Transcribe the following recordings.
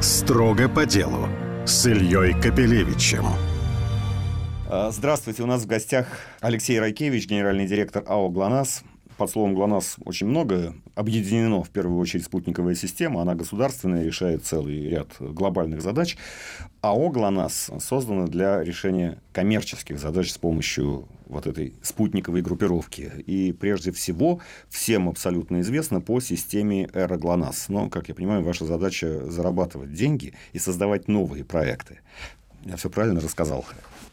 Строго по делу с Ильей Капелевичем. А, здравствуйте, у нас в гостях Алексей Райкевич, генеральный директор АО «ГЛОНАСС». Под словом ГЛОНАСС очень много объединено, в первую очередь, спутниковая система. Она государственная, решает целый ряд глобальных задач. АО «ГЛОНАСС» создана для решения коммерческих задач с помощью вот этой спутниковой группировки. И прежде всего всем абсолютно известно по системе Эра ГЛОНАСС. Но, как я понимаю, ваша задача зарабатывать деньги и создавать новые проекты. Я все правильно рассказал?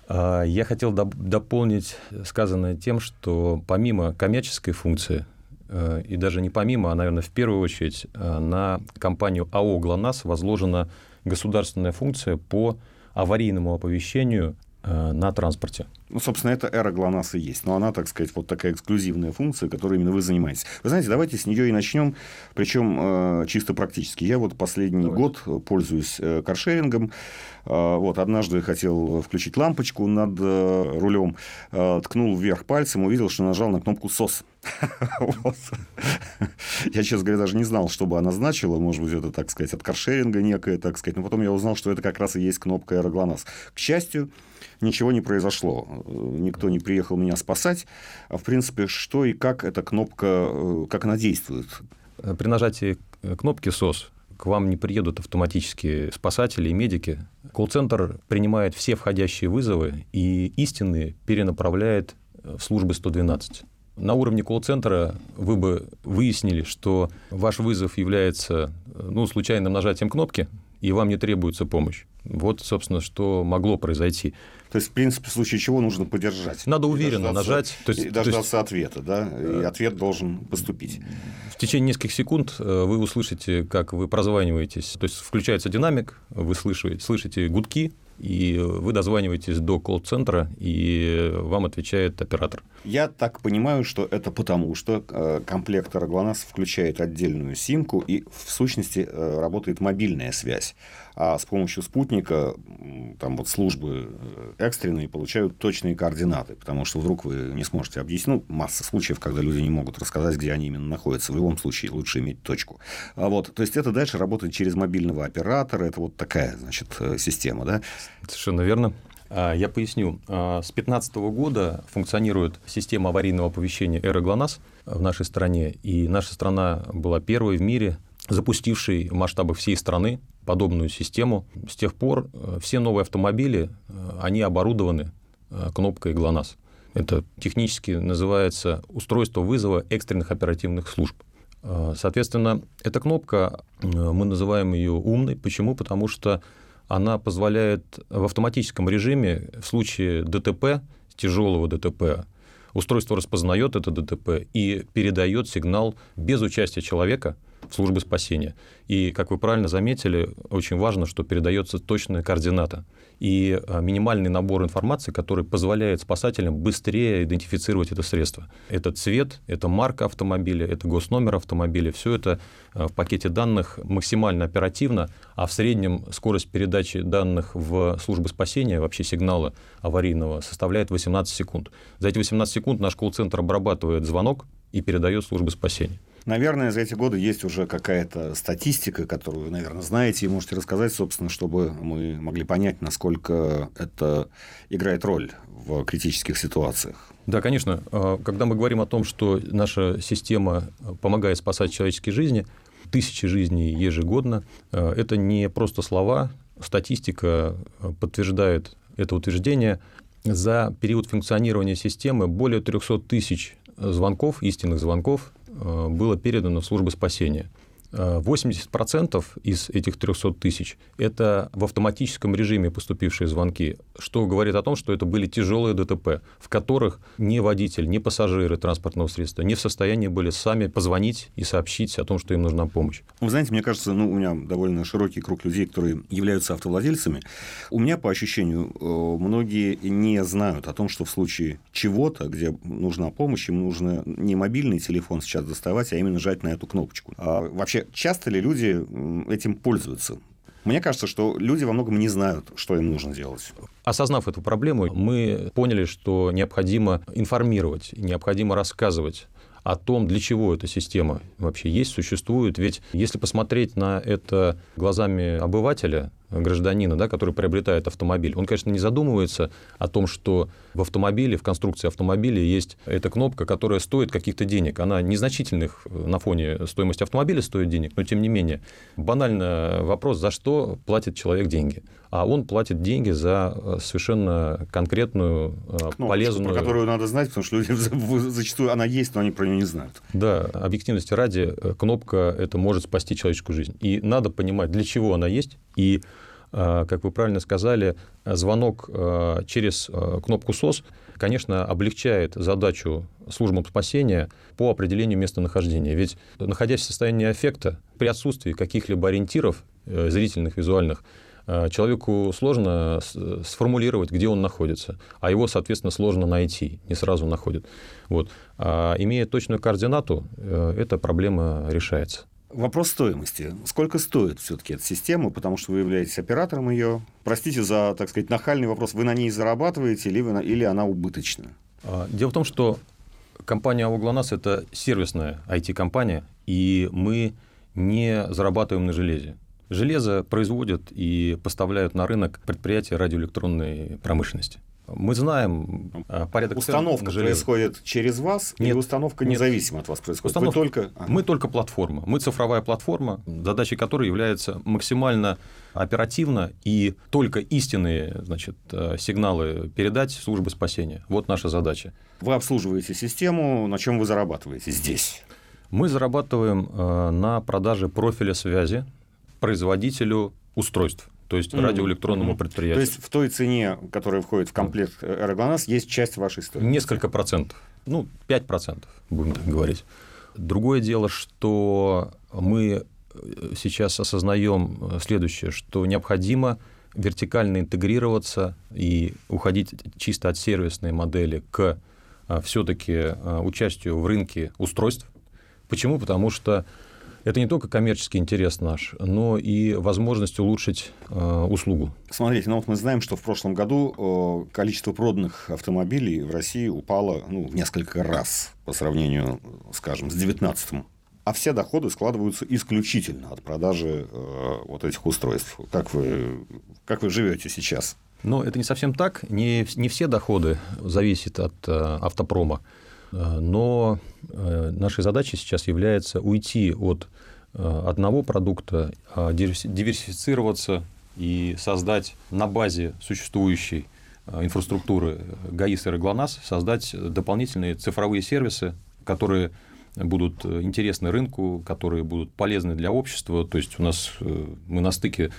А, я хотел дополнить сказанное тем, что помимо коммерческой функции, э, и даже не помимо, а, наверное, в первую очередь, э, на компанию АО «ГЛОНАСС» возложена государственная функция по аварийному оповещению на транспорте. Ну, собственно, это эра ГЛОНАСС и есть. Но она, так сказать, вот такая эксклюзивная функция, которой именно вы занимаетесь. Вы знаете, давайте с нее и начнем, причем э, чисто практически. Я вот последний давайте. год пользуюсь э, каршерингом. Э, вот, однажды хотел включить лампочку над рулем, ткнул вверх пальцем, увидел, что нажал на кнопку СОС. Я, честно говоря, даже не знал, что бы она значила. Может быть, это, так сказать, от каршеринга некое, так сказать. Но потом я узнал, что это как раз и есть кнопка «Аэроглонасс». К счастью, ничего не произошло. Никто не приехал меня спасать. А, в принципе, что и как эта кнопка, э, как она действует? При нажатии кнопки «СОС» к вам не приедут автоматически спасатели и медики. Колл-центр принимает все входящие вызовы и истинные перенаправляет в службы 112. На уровне колл-центра вы бы выяснили, что ваш вызов является ну, случайным нажатием кнопки, и вам не требуется помощь. Вот, собственно, что могло произойти. То есть, в принципе, в случае чего нужно поддержать. Надо уверенно нажать. То есть, и дождаться то есть, ответа, да, и ответ должен поступить. В течение нескольких секунд э, вы услышите, как вы прозваниваетесь. То есть, включается динамик, вы слышите, слышите гудки, и вы дозваниваетесь до колл-центра, и вам отвечает оператор. Я так понимаю, что это потому, что э, комплект ГЛОНАСС включает отдельную симку, и в сущности э, работает мобильная связь. А с помощью спутника там вот службы э, экстренные получают точные координаты, потому что вдруг вы не сможете объяснить. Ну, масса случаев, когда люди не могут рассказать, где они именно находятся. В любом случае лучше иметь точку. А вот, то есть, это дальше работает через мобильного оператора. Это вот такая, значит, система, да? Совершенно верно. А, я поясню. А, с 2015 года функционирует система аварийного оповещения «Эра ГЛОНАСС» в нашей стране, и наша страна была первой в мире, запустившей в масштабах всей страны подобную систему. С тех пор э, все новые автомобили, э, они оборудованы э, кнопкой ГЛОНАСС. Это технически называется устройство вызова экстренных оперативных служб. Соответственно, эта кнопка, мы называем ее умной. Почему? Потому что она позволяет в автоматическом режиме в случае ДТП, тяжелого ДТП, устройство распознает это ДТП и передает сигнал без участия человека – службы спасения. И, как вы правильно заметили, очень важно, что передается точная координата и а, минимальный набор информации, который позволяет спасателям быстрее идентифицировать это средство. Это цвет, это марка автомобиля, это госномер автомобиля. Все это а, в пакете данных максимально оперативно, а в среднем скорость передачи данных в службы спасения, вообще сигнала аварийного, составляет 18 секунд. За эти 18 секунд наш колл-центр обрабатывает звонок и передает службы спасения. Наверное, за эти годы есть уже какая-то статистика, которую, наверное, знаете и можете рассказать, собственно, чтобы мы могли понять, насколько это играет роль в критических ситуациях. Да, конечно. А, когда мы говорим о том, что наша система помогает спасать человеческие жизни, тысячи жизней ежегодно, а, это не просто слова, статистика подтверждает это утверждение. За период функционирования системы более 300 тысяч звонков, истинных звонков Э, было передано в службы спасения. 80% из этих 300 тысяч – это в автоматическом режиме поступившие звонки, что говорит о том, что это были тяжелые ДТП, в которых ни водитель, ни пассажиры транспортного средства не в состоянии были сами позвонить и сообщить о том, что им нужна помощь. Вы знаете, мне кажется, ну, у меня довольно широкий круг людей, которые являются автовладельцами. У меня, по ощущению, э, многие не знают о том, что в случае чего-то, где нужна помощь, им нужно не мобильный телефон сейчас доставать, а именно жать на эту кнопочку. А вообще часто ли люди этим пользуются? Мне кажется, что люди во многом не знают, что им нужно делать. Осознав эту проблему, мы поняли, что необходимо информировать, необходимо рассказывать о том, для чего эта система вообще есть, существует. Ведь если посмотреть на это глазами обывателя, гражданина, да, который приобретает автомобиль, он, конечно, не задумывается о том, что в автомобиле, в конструкции автомобиля есть эта кнопка, которая стоит каких-то денег. Она незначительных на фоне стоимости автомобиля стоит денег, но тем не менее. Банально вопрос, за что платит человек деньги? А он платит деньги за э, совершенно конкретную, э, Кнопочку, полезную... Про которую надо знать, потому что люди зачастую она есть, но они про нее не знают. Да, объективности ради, э, кнопка это может спасти человеческую жизнь. И надо понимать, для чего она есть, и как вы правильно сказали, звонок через кнопку СОС, конечно, облегчает задачу службам спасения по определению местонахождения. Ведь, находясь в состоянии аффекта, при отсутствии каких-либо ориентиров зрительных, визуальных, Э, человеку сложно сформулировать, где он находится, а его, соответственно, сложно найти, не сразу находит. Вот. А имея точную координату, э, эта проблема решается. Вопрос стоимости. Сколько стоит все-таки эта система, потому что вы являетесь оператором ее? Простите за, так сказать, нахальный вопрос. Вы на ней зарабатываете или, вы, или она убыточна? А, дело в том, что компания «Ауглонас» – это сервисная IT-компания, и мы не зарабатываем на железе. Железо производят и поставляют на рынок предприятия радиоэлектронной промышленности. Мы знаем а, порядок Установка происходит через вас, нет, или установка независимо нет. от вас происходит? Установка... Вы только... Ага. Мы только платформа. Мы цифровая платформа, задачей которой является максимально оперативно и только истинные значит, э, сигналы передать службы спасения. Вот наша задача. Вы обслуживаете систему, на чем вы зарабатываете здесь? Мы зарабатываем э, на продаже профиля связи производителю устройств то есть mm-hmm. радиоэлектронному предприятию. То есть в той цене, которая входит в комплект Аэроглонасс, есть часть вашей стоимости? Несколько процентов. Ну, 5 процентов, будем так говорить. Другое дело, что мы э, сейчас осознаем э, следующее, что необходимо вертикально интегрироваться и уходить чисто от сервисной модели к э, все-таки участию в рынке устройств. Почему? Потому что это не только коммерческий интерес наш, но и возможность улучшить э, услугу. Смотрите, ну вот мы знаем, что в прошлом году э, количество проданных автомобилей в России упало ну, несколько раз по сравнению, скажем, с 2019 а все доходы складываются исключительно от продажи э, вот этих устройств. Как вы, как вы живете сейчас? Но это не совсем так. Не, не все доходы зависят от э, автопрома. Э, но э, нашей задачей сейчас является уйти от э, одного продукта, а диверсифицироваться и создать на базе существующей инфраструктуры ГАИС и ГЛОНАСС, создать дополнительные цифровые сервисы, которые будут интересны рынку, которые будут полезны для общества. То есть у нас мы на стыке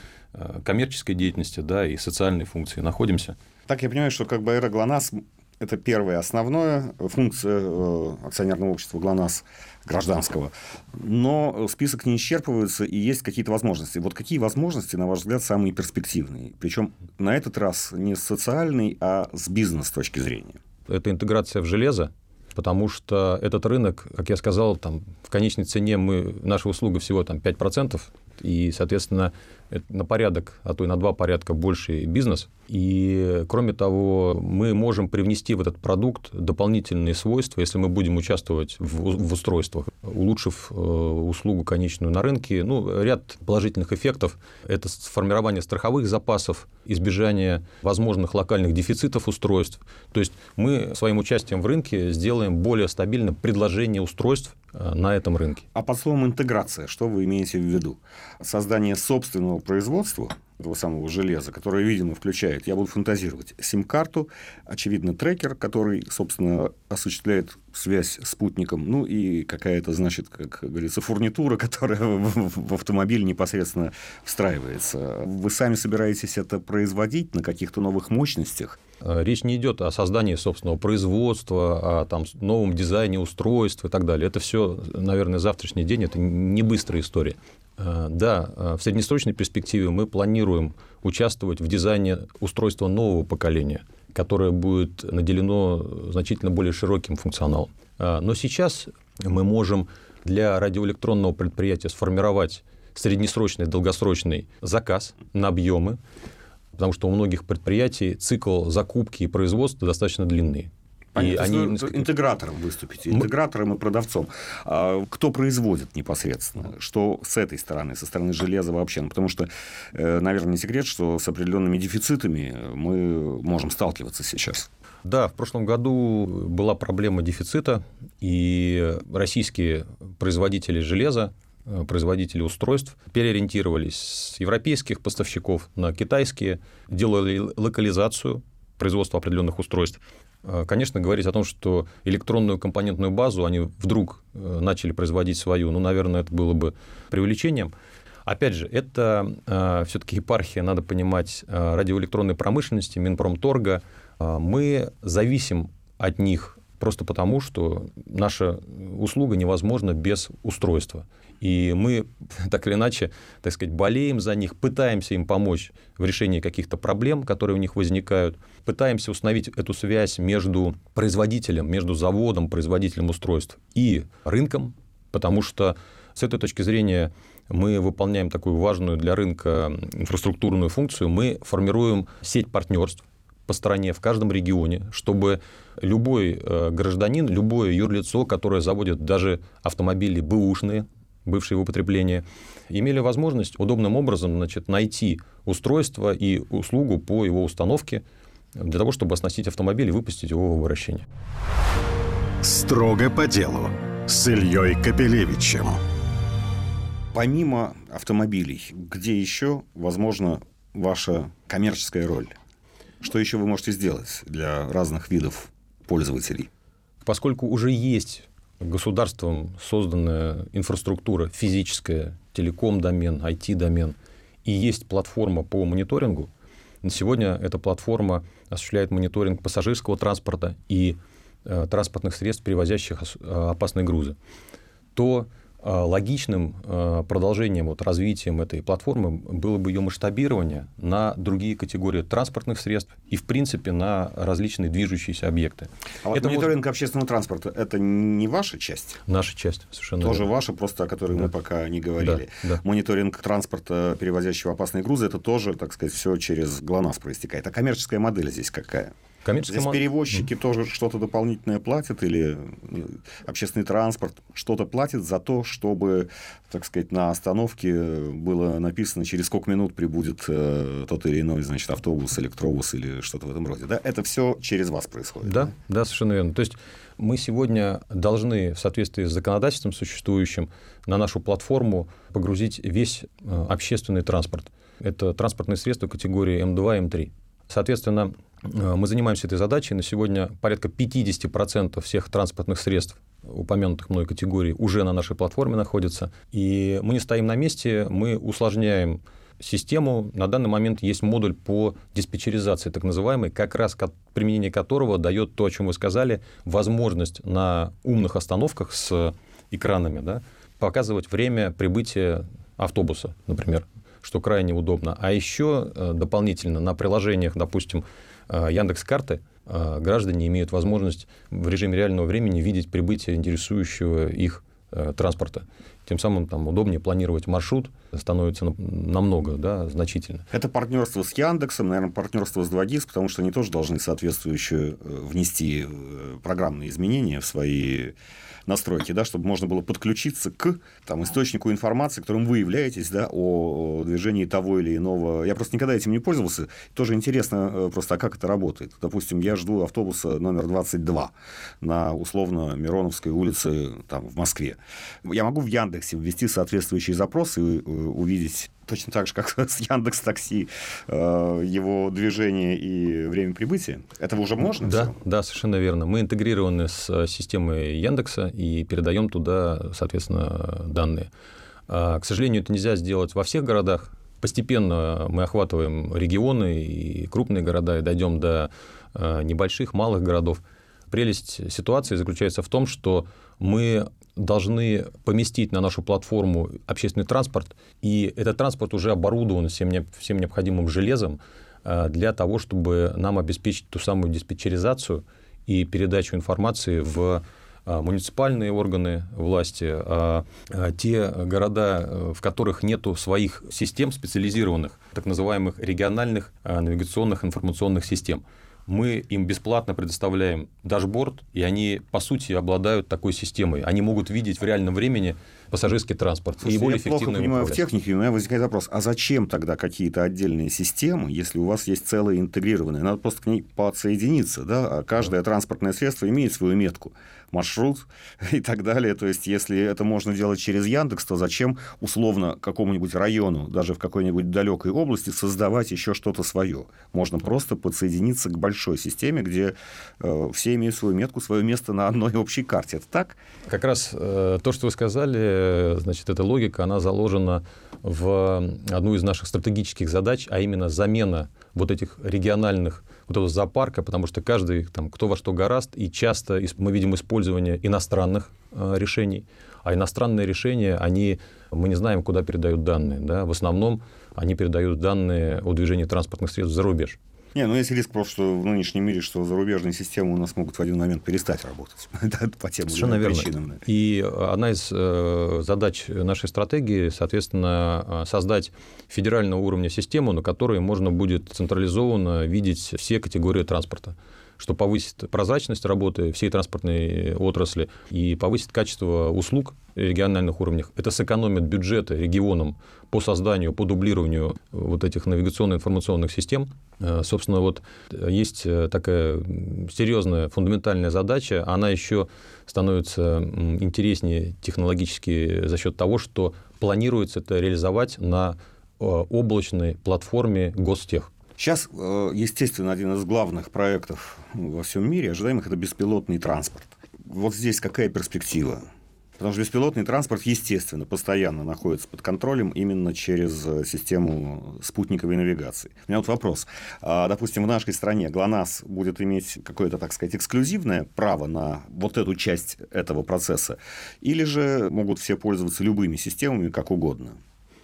коммерческой деятельности да, и социальной функции находимся. Так я понимаю, что как бы ГЛОНАСС это первая основная функция э, акционерного общества ГЛОНАСС гражданского. Но список не исчерпывается, и есть какие-то возможности. Вот какие возможности, на ваш взгляд, самые перспективные? Причем на этот раз не с социальной, а с бизнес точки зрения. Это интеграция в железо, потому что этот рынок, как я сказал, там, в конечной цене мы, наша услуга всего там, 5%, и, соответственно, на порядок, а то и на два порядка больше бизнес. И, кроме того, мы можем привнести в этот продукт дополнительные свойства, если мы будем участвовать в, в устройствах, улучшив э, услугу конечную на рынке. Ну, ряд положительных эффектов – это формирование страховых запасов, избежание возможных локальных дефицитов устройств. То есть мы своим участием в рынке сделаем более стабильное предложение устройств Э, на этом рынке. А под словом интеграция, что вы имеете в виду? Создание собственного производства этого самого железа, которое, видимо, включает, я буду фантазировать, сим-карту, очевидно, трекер, который, собственно, осуществляет связь с спутником, ну и какая-то, значит, как говорится, фурнитура, которая в, в автомобиль непосредственно встраивается. Вы сами собираетесь это производить на каких-то новых мощностях? Э, речь не идет о создании собственного производства, о там, новом дизайне устройств и так далее. Это все, наверное, завтрашний день, это не быстрая история. Э, да, э, в среднесрочной перспективе мы планируем участвовать в дизайне устройства нового поколения, которое будет наделено значительно более широким функционалом. Но сейчас мы можем для радиоэлектронного предприятия сформировать среднесрочный, долгосрочный заказ на объемы, потому что у многих предприятий цикл закупки и производства достаточно длинный. Понятно. И они несколько... интегратором выступите, интегратором и продавцом. А кто производит непосредственно? Что с этой стороны, со стороны железа вообще? Ну, потому что, э, наверное, не секрет, что с определенными дефицитами мы можем сталкиваться сейчас. Да, в прошлом году была проблема дефицита, и российские производители железа, э, производители устройств переориентировались с европейских поставщиков на китайские, делали локализацию производства определенных устройств. Э, конечно, говорить о том, что электронную компонентную базу они вдруг э, начали производить свою, ну, наверное, это было бы преувеличением. Опять же, это э, все-таки епархия, надо понимать, э, радиоэлектронной промышленности, Минпромторга, мы зависим от них просто потому, что наша услуга невозможна без устройства. И мы так или иначе, так сказать, болеем за них, пытаемся им помочь в решении каких-то проблем, которые у них возникают, пытаемся установить эту связь между производителем, между заводом, производителем устройств и рынком, потому что с этой точки зрения мы выполняем такую важную для рынка инфраструктурную функцию, мы формируем сеть партнерств, по стране, в каждом регионе, чтобы любой э, гражданин, любое юрлицо, которое заводит даже автомобили бэушные, бывшие в употреблении, имели возможность удобным образом значит, найти устройство и услугу по его установке для того, чтобы оснастить автомобиль и выпустить его в обращение. Строго по делу с Ильей Капелевичем. Помимо автомобилей, где еще, возможно, ваша коммерческая роль? Что еще вы можете сделать для разных видов пользователей? Поскольку уже есть государством созданная инфраструктура физическая, телеком-домен, IT-домен, и есть платформа по мониторингу, на сегодня эта платформа осуществляет мониторинг пассажирского транспорта и э, транспортных средств, перевозящих э, опасные грузы, то логичным э, продолжением, вот, развитием этой платформы было бы ее масштабирование на другие категории транспортных средств и, в принципе, на различные движущиеся объекты. А вот это мониторинг вот... общественного транспорта – это не ваша часть? Наша часть, совершенно Тоже верно. ваша, просто о которой да. мы пока не говорили. Да, да. Мониторинг транспорта, перевозящего опасные грузы – это тоже, так сказать, все через ГЛОНАСС проистекает. А коммерческая модель здесь какая? Коммерческая Здесь перевозчики тоже что-то дополнительное платят или э, общественный транспорт что-то платит за то, чтобы, так сказать, на остановке было написано, через сколько минут прибудет э, тот или иной, значит, автобус, электробус или что-то в этом роде. Да? Это все через вас происходит. Да, да, да, совершенно верно. То есть мы сегодня должны в соответствии с законодательством существующим на нашу платформу погрузить весь э, общественный транспорт. Это транспортные средства категории М2, М3. Соответственно, э, мы занимаемся этой задачей. На сегодня порядка 50% всех транспортных средств упомянутых мной категорий уже на нашей платформе находятся. И мы не стоим на месте, мы усложняем систему. На данный момент есть модуль по диспетчеризации, так называемый, как раз применение которого дает то, о чем вы сказали, возможность на умных остановках с экранами да, показывать время прибытия автобуса, например что крайне удобно. А еще э, дополнительно на приложениях, допустим, э, Яндекс карты э, граждане имеют возможность в режиме реального времени видеть прибытие интересующего их транспорта. Тем самым там удобнее планировать маршрут становится намного, да, значительно. Это партнерство с Яндексом, наверное, партнерство с 2GIS, потому что они тоже должны соответствующие внести программные изменения в свои настройки, да, чтобы можно было подключиться к там, источнику информации, которым вы являетесь, да, о движении того или иного. Я просто никогда этим не пользовался. Тоже интересно э, просто, а как это работает. Допустим, я жду автобуса номер 22 на условно Мироновской улице там, в Москве. Я могу в Яндексе ввести соответствующие запросы и э, увидеть точно так же, как с Яндекс Такси, э, его движение и время прибытия? Этого уже можно? Да, все? да, совершенно верно. Мы интегрированы с э, системой Яндекса и передаем туда, соответственно, данные. А, к сожалению, это нельзя сделать во всех городах. Постепенно мы охватываем регионы и крупные города и дойдем до э, небольших, малых городов. Прелесть ситуации заключается в том, что мы должны поместить на нашу платформу общественный транспорт, и этот транспорт уже оборудован всем, всем необходимым железом э, для того, чтобы нам обеспечить ту самую диспетчеризацию и передачу информации в э, муниципальные органы власти, а те города, э, в которых нет своих систем специализированных, так называемых региональных навигационных информационных систем. Мы им бесплатно предоставляем дашборд, и они, по сути, обладают такой системой. Они могут видеть в реальном времени пассажирский транспорт Слушайте, и более я плохо эффективно понимаю в управлять. технике, у меня возникает вопрос, а зачем тогда какие-то отдельные системы, если у вас есть целые интегрированные? Надо просто к ней подсоединиться, да? А каждое транспортное средство имеет свою метку, маршрут и так далее. То есть, если это можно делать через Яндекс, то зачем условно какому-нибудь району, даже в какой-нибудь далекой области, создавать еще что-то свое? Можно просто подсоединиться к большой системе, где э, все имеют свою метку, свое место на одной общей карте. Это так? Как раз э, то, что вы сказали, э, значит, эта логика, она заложена в одну из наших стратегических задач, а именно замена вот этих региональных вот этого зоопарка, потому что каждый, там, кто во что гораст, и часто мы видим использование иностранных э, решений, а иностранные решения, они, мы не знаем, куда передают данные, да, в основном они передают данные о движении транспортных средств за рубеж. Не, ну есть риск просто что в нынешнем мире, что зарубежные системы у нас могут в один момент перестать работать. По тем Совершенно верно. причинам. И одна из э, задач нашей стратегии, соответственно, э, создать федерального уровня систему, на которой можно будет централизованно видеть все категории транспорта что повысит прозрачность работы всей транспортной отрасли и повысит качество услуг региональных уровнях. Это сэкономит бюджеты регионам по созданию, по дублированию вот этих навигационно-информационных систем. Э, Собственно, вот есть э, такая серьезная фундаментальная задача, она еще становится интереснее технологически за счет того, что планируется это реализовать на э, облачной платформе Гостех. Сейчас, э, естественно, один из главных проектов во всем мире ожидаемых – это беспилотный транспорт. Вот здесь какая перспектива? Потому что беспилотный транспорт, естественно, постоянно находится под контролем именно через э, систему спутниковой навигации. У меня вот вопрос. А, Допустим, в нашей стране ГЛОНАСС будет иметь какое-то, так сказать, эксклюзивное право на вот эту часть этого процесса? Или же могут все пользоваться любыми системами как угодно?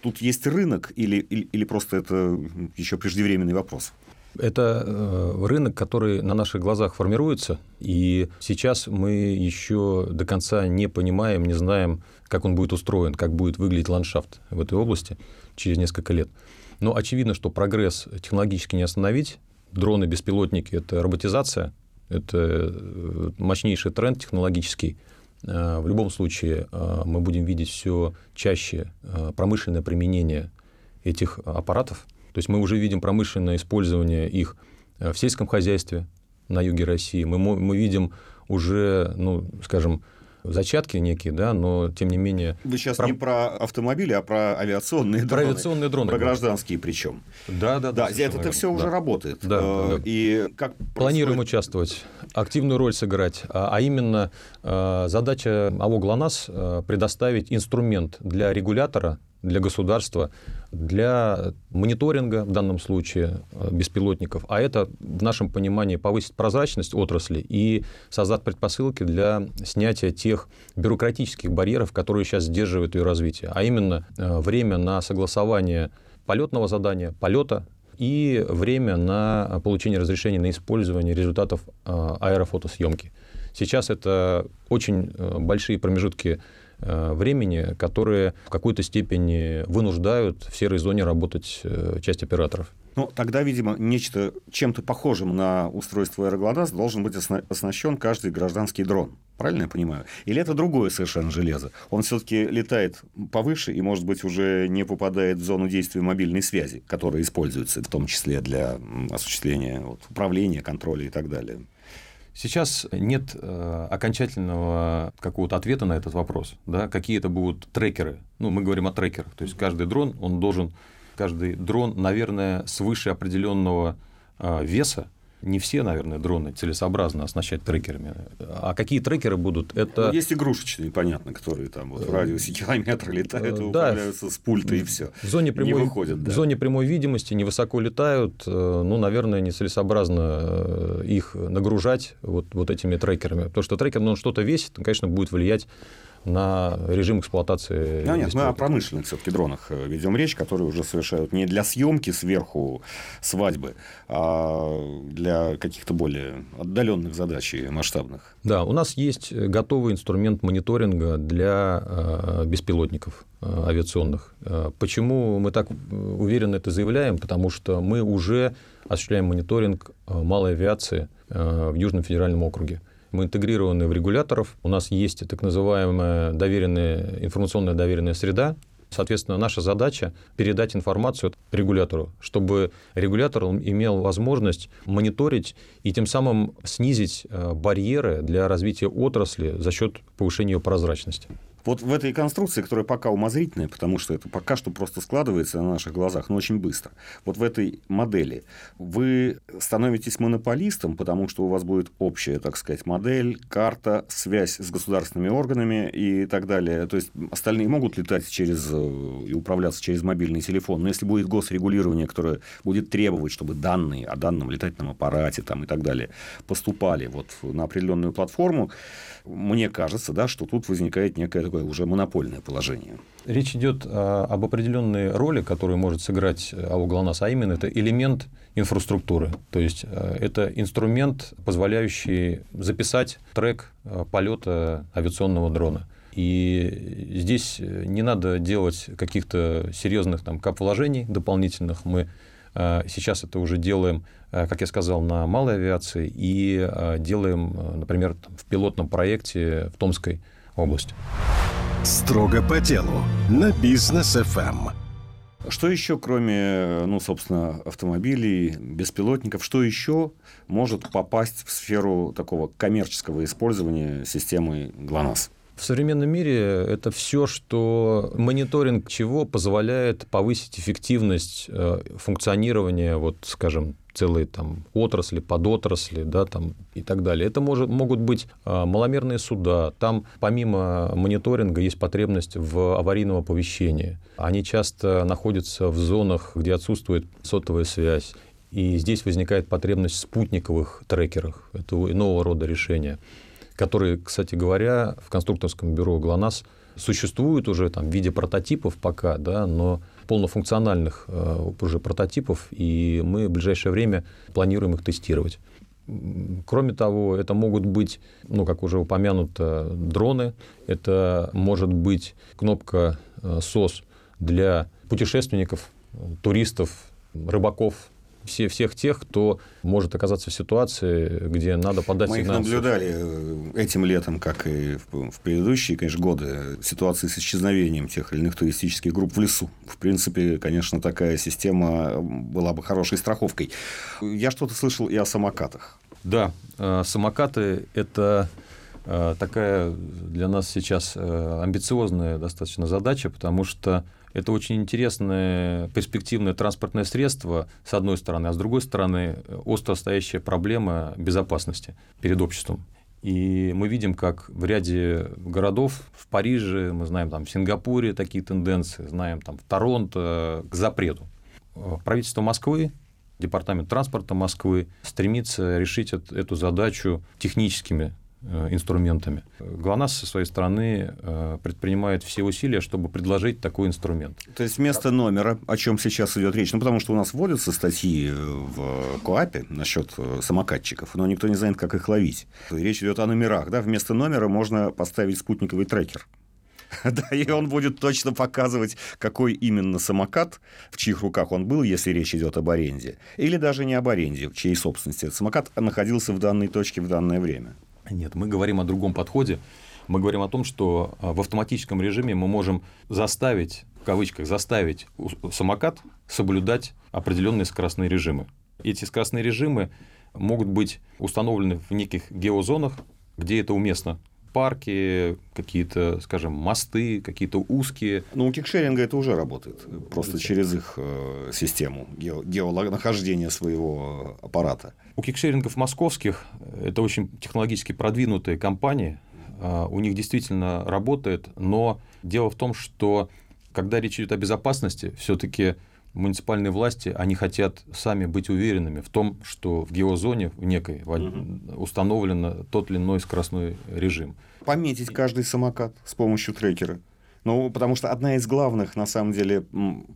Тут есть рынок или, или, или просто это еще преждевременный вопрос? Это э, рынок, который на наших глазах формируется, и сейчас мы еще до конца не понимаем, не знаем, как он будет устроен, как будет выглядеть ландшафт в этой области через несколько лет. Но очевидно, что прогресс технологически не остановить. Дроны, беспилотники – это роботизация, это э, мощнейший тренд технологический. Э, В любом случае э, мы будем видеть все чаще э, промышленное применение этих аппаратов. То есть мы уже видим промышленное использование их в сельском хозяйстве на юге России. Мы, мы видим уже, ну, скажем, зачатки некие, да, но тем не менее... Вы сейчас Про- не про автомобили, а про авиационные Про дроны. авиационные дроны Про гражданские причем. Да, да, Да, совершенно это, верно. все уже Да. работает. Да, Э, да. И как Планируем происходит- участвовать, активную роль сыграть, а а именно э, задача АО «ГЛОНАСС» э, предоставить инструмент для регулятора, для государства, для мониторинга, в данном случае, э, беспилотников, а это, в нашем понимании, повысит прозрачность отрасли и создаст предпосылки для снятия тех бюрократических барьеров, которые сейчас сдерживают ее развитие, а именно э, время на согласование полетного задания, полета и время на получение разрешения на использование результатов э, аэрофотосъемки. Сейчас это очень большие промежутки времени, которые в какой-то степени вынуждают в серой зоне работать э, часть операторов. Ну, тогда, видимо, нечто чем-то похожим на устройство аэроглонасс должен быть осна- оснащен каждый гражданский дрон. Правильно я понимаю? Или это другое совершенно железо? Он все-таки летает повыше и, может быть, уже не попадает в зону действия мобильной связи, которая используется в том числе для осуществления вот, управления, контроля и так далее. Сейчас нет э, окончательного какого-то ответа на этот вопрос. Да? Какие это будут трекеры? Ну, мы говорим о трекерах. То есть каждый дрон, он должен, каждый дрон, наверное, свыше определенного э, веса. Не все, наверное, дроны целесообразно оснащать трекерами. А какие трекеры будут? Это Ну, есть игрушечные, понятно, которые там вот в радиусе километра летают и э, да. управляются с пульта и все. В зоне прямой, Не выходят, да. в зоне прямой видимости невысоко летают, э, ну, наверное, нецелесообразно э, их нагружать вот, вот этими трекерами. Потому что трекер, ну, он что-то весит, он, конечно, будет влиять на режим эксплуатации. Ну, нет, мы о промышленных все-таки дронах э, ведем речь, которые уже совершают не для съемки сверху свадьбы, а для каких-то более отдаленных задач и масштабных. Да, у нас есть готовый инструмент мониторинга для э, беспилотников э, авиационных. Почему мы так уверенно это заявляем? Потому что мы уже осуществляем мониторинг малой авиации в Южном федеральном округе. Мы интегрированы в регуляторов. У нас есть так называемая доверенная, информационная доверенная среда, Соответственно, наша задача передать информацию регулятору, чтобы регулятор имел возможность мониторить и тем самым снизить э, барьеры для развития отрасли за счет повышения ее прозрачности. Вот в этой конструкции, которая пока умозрительная, потому что это пока что просто складывается на наших глазах, но очень быстро. Вот в этой модели вы становитесь монополистом, потому что у вас будет общая, так сказать, модель, карта, связь с государственными органами и так далее. То есть остальные могут летать через э, и управляться через мобильный телефон, но если будет госрегулирование, которое будет требовать, чтобы данные о данном летательном аппарате там, и так далее поступали вот на определенную платформу, мне кажется, да, что тут возникает некое такое уже монопольное положение. Речь идет а, об определенной роли, которую может сыграть АО ГЛОНАСС, а именно это элемент инфраструктуры. То есть а, это инструмент, позволяющий записать трек а, полета авиационного дрона. И здесь не надо делать каких-то серьезных там кап-вложений дополнительных. Мы сейчас это уже делаем Э, как я сказал, на малой авиации и э, делаем, э, например, в пилотном проекте в Томской области. Строго по делу на бизнес FM. Эм. Что еще, кроме, ну, собственно, автомобилей, беспилотников, что еще может попасть в сферу такого коммерческого использования системы ГЛОНАСС? В современном мире это все, что мониторинг чего позволяет повысить эффективность функционирования, вот, скажем, целые там отрасли, подотрасли, да, там и так далее. Это может, могут быть а, маломерные суда. Там помимо мониторинга есть потребность в аварийном оповещении. Они часто находятся в зонах, где отсутствует сотовая связь. И здесь возникает потребность в спутниковых трекерах. Это иного рода решения, которые, кстати говоря, в конструкторском бюро ГЛОНАСС существуют уже там, в виде прототипов пока, да, но полнофункциональных э, уже прототипов, и мы в ближайшее время планируем их тестировать. Кроме того, это могут быть, ну, как уже упомянуто, дроны, это может быть кнопка SOS э, для путешественников, туристов, рыбаков, все, всех тех, кто может оказаться в ситуации, где надо подать Мы сигнал. Мы их наблюдали э, этим летом, как и в предыдущие, конечно, годы, ситуации с исчезновением тех или иных туристических групп в лесу. В принципе, конечно, такая система была бы хорошей страховкой. Я что-то слышал и о самокатах. Да, э, самокаты – это э, такая для нас сейчас амбициозная достаточно задача, потому что это очень интересное перспективное транспортное средство, с одной стороны, а с другой стороны, остро стоящая проблема безопасности перед обществом. И мы видим, как в ряде городов, в Париже, мы знаем там в Сингапуре такие тенденции, знаем там в Торонто к запрету. Правительство Москвы, Департамент транспорта Москвы стремится решить эту задачу техническими инструментами. ГЛОНАСС со своей стороны э, предпринимает все усилия, чтобы предложить такой инструмент. То есть вместо номера, о чем сейчас идет речь, ну потому что у нас вводятся статьи в КОАПе насчет э, самокатчиков, но никто не знает, как их ловить. Речь идет о номерах, да, вместо номера можно поставить спутниковый трекер. Да, и он будет точно показывать, какой именно самокат, в чьих руках он был, если речь идет об аренде. Или даже не об аренде, в чьей собственности этот самокат находился в данной точке в данное время. Нет, мы говорим о другом подходе. Мы говорим о том, что а, в автоматическом режиме мы можем заставить, в кавычках, заставить самокат соблюдать определенные скоростные режимы. Эти скоростные режимы могут быть установлены в неких геозонах, где это уместно парки, какие-то, скажем, мосты, какие-то узкие. Ну, у кикшеринга это уже работает. Просто через их э, систему ге- геонахождения своего аппарата. У кикшерингов московских это очень технологически продвинутые компании. Э, у них действительно работает, но дело в том, что когда речь идет о безопасности, все-таки муниципальные власти, они хотят сами быть уверенными в том, что в геозоне в некой угу. установлен тот или иной скоростной режим. Пометить каждый самокат с помощью трекера. Ну, потому что одна из главных, на самом деле,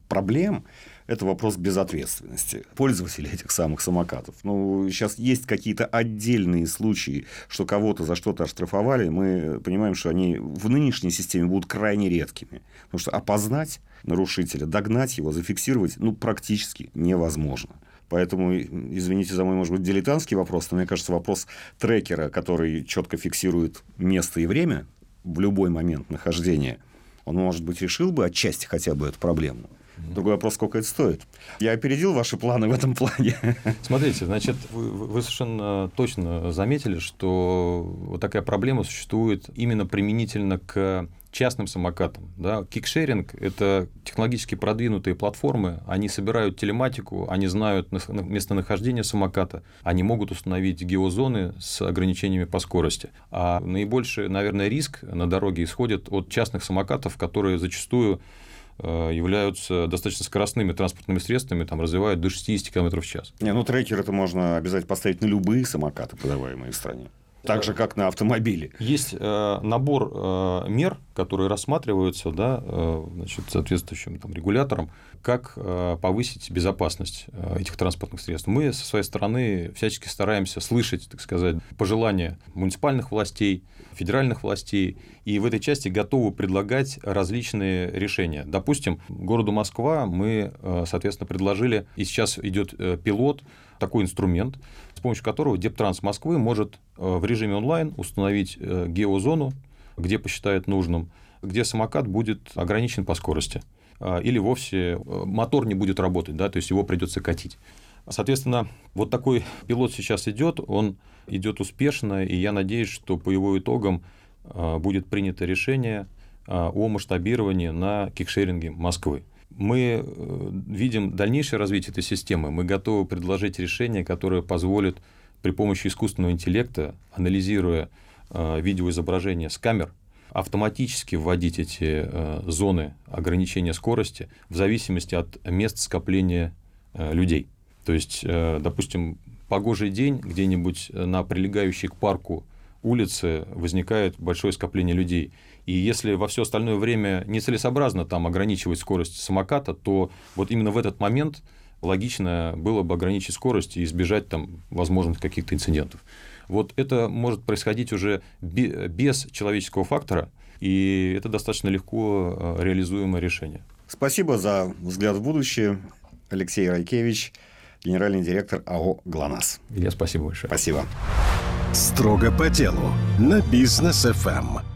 проблем – это вопрос безответственности пользователей этих самых самокатов. Ну, сейчас есть какие-то отдельные случаи, что кого-то за что-то оштрафовали. Мы понимаем, что они в нынешней системе будут крайне редкими. Потому что опознать нарушителя, догнать его, зафиксировать, ну, практически невозможно. Поэтому, извините за мой, может быть, дилетантский вопрос, но мне кажется, вопрос трекера, который четко фиксирует место и время в любой момент нахождения – он, может быть, решил бы отчасти хотя бы эту проблему. Другой вопрос, сколько это стоит. Я опередил ваши планы в этом плане. Смотрите, значит, вы, вы совершенно точно заметили, что вот такая проблема существует именно применительно к частным самокатам. Да? Кикшеринг – это технологически продвинутые платформы, они собирают телематику, они знают местонахождение самоката, они могут установить геозоны с ограничениями по скорости. А наибольший, наверное, риск на дороге исходит от частных самокатов, которые зачастую являются достаточно скоростными транспортными средствами, там развивают до 60 км в час. Не, ну трекер это можно обязательно поставить на любые самокаты, подаваемые в стране. Так же, как на автомобиле. Есть э, набор э, мер, которые рассматриваются да, э, значит, соответствующим там, регулятором, как э, повысить безопасность этих транспортных средств. Мы со своей стороны всячески стараемся слышать, так сказать, пожелания муниципальных властей, федеральных властей, и в этой части готовы предлагать различные решения. Допустим, городу Москва мы, соответственно, предложили, и сейчас идет пилот, такой инструмент, помощью которого Дептранс Москвы может э, в режиме онлайн установить э, геозону, где посчитает нужным, где самокат будет ограничен по скорости. А, или вовсе э, мотор не будет работать, да, то есть его придется катить. Соответственно, вот такой пилот сейчас идет, он идет успешно, и я надеюсь, что по его итогам будет принято решение о масштабировании на кикшеринге Москвы мы э, видим дальнейшее развитие этой системы. Мы готовы предложить решение, которое позволит при помощи искусственного интеллекта, анализируя э, видеоизображение с камер, автоматически вводить эти э, зоны ограничения скорости в зависимости от мест скопления людей. То есть, допустим, погожий день где-нибудь на прилегающей к парку улице возникает большое скопление людей. И если во все остальное время нецелесообразно там ограничивать скорость самоката, то вот именно в этот момент логично было бы ограничить скорость и избежать там возможных каких-то инцидентов. Вот это может происходить уже без человеческого фактора, и это достаточно легко э, реализуемое решение. Спасибо за взгляд в будущее. Алексей Райкевич, генеральный директор АО «ГЛОНАСС». Илья, спасибо большое. Спасибо. Строго по делу на бизнес ФМ.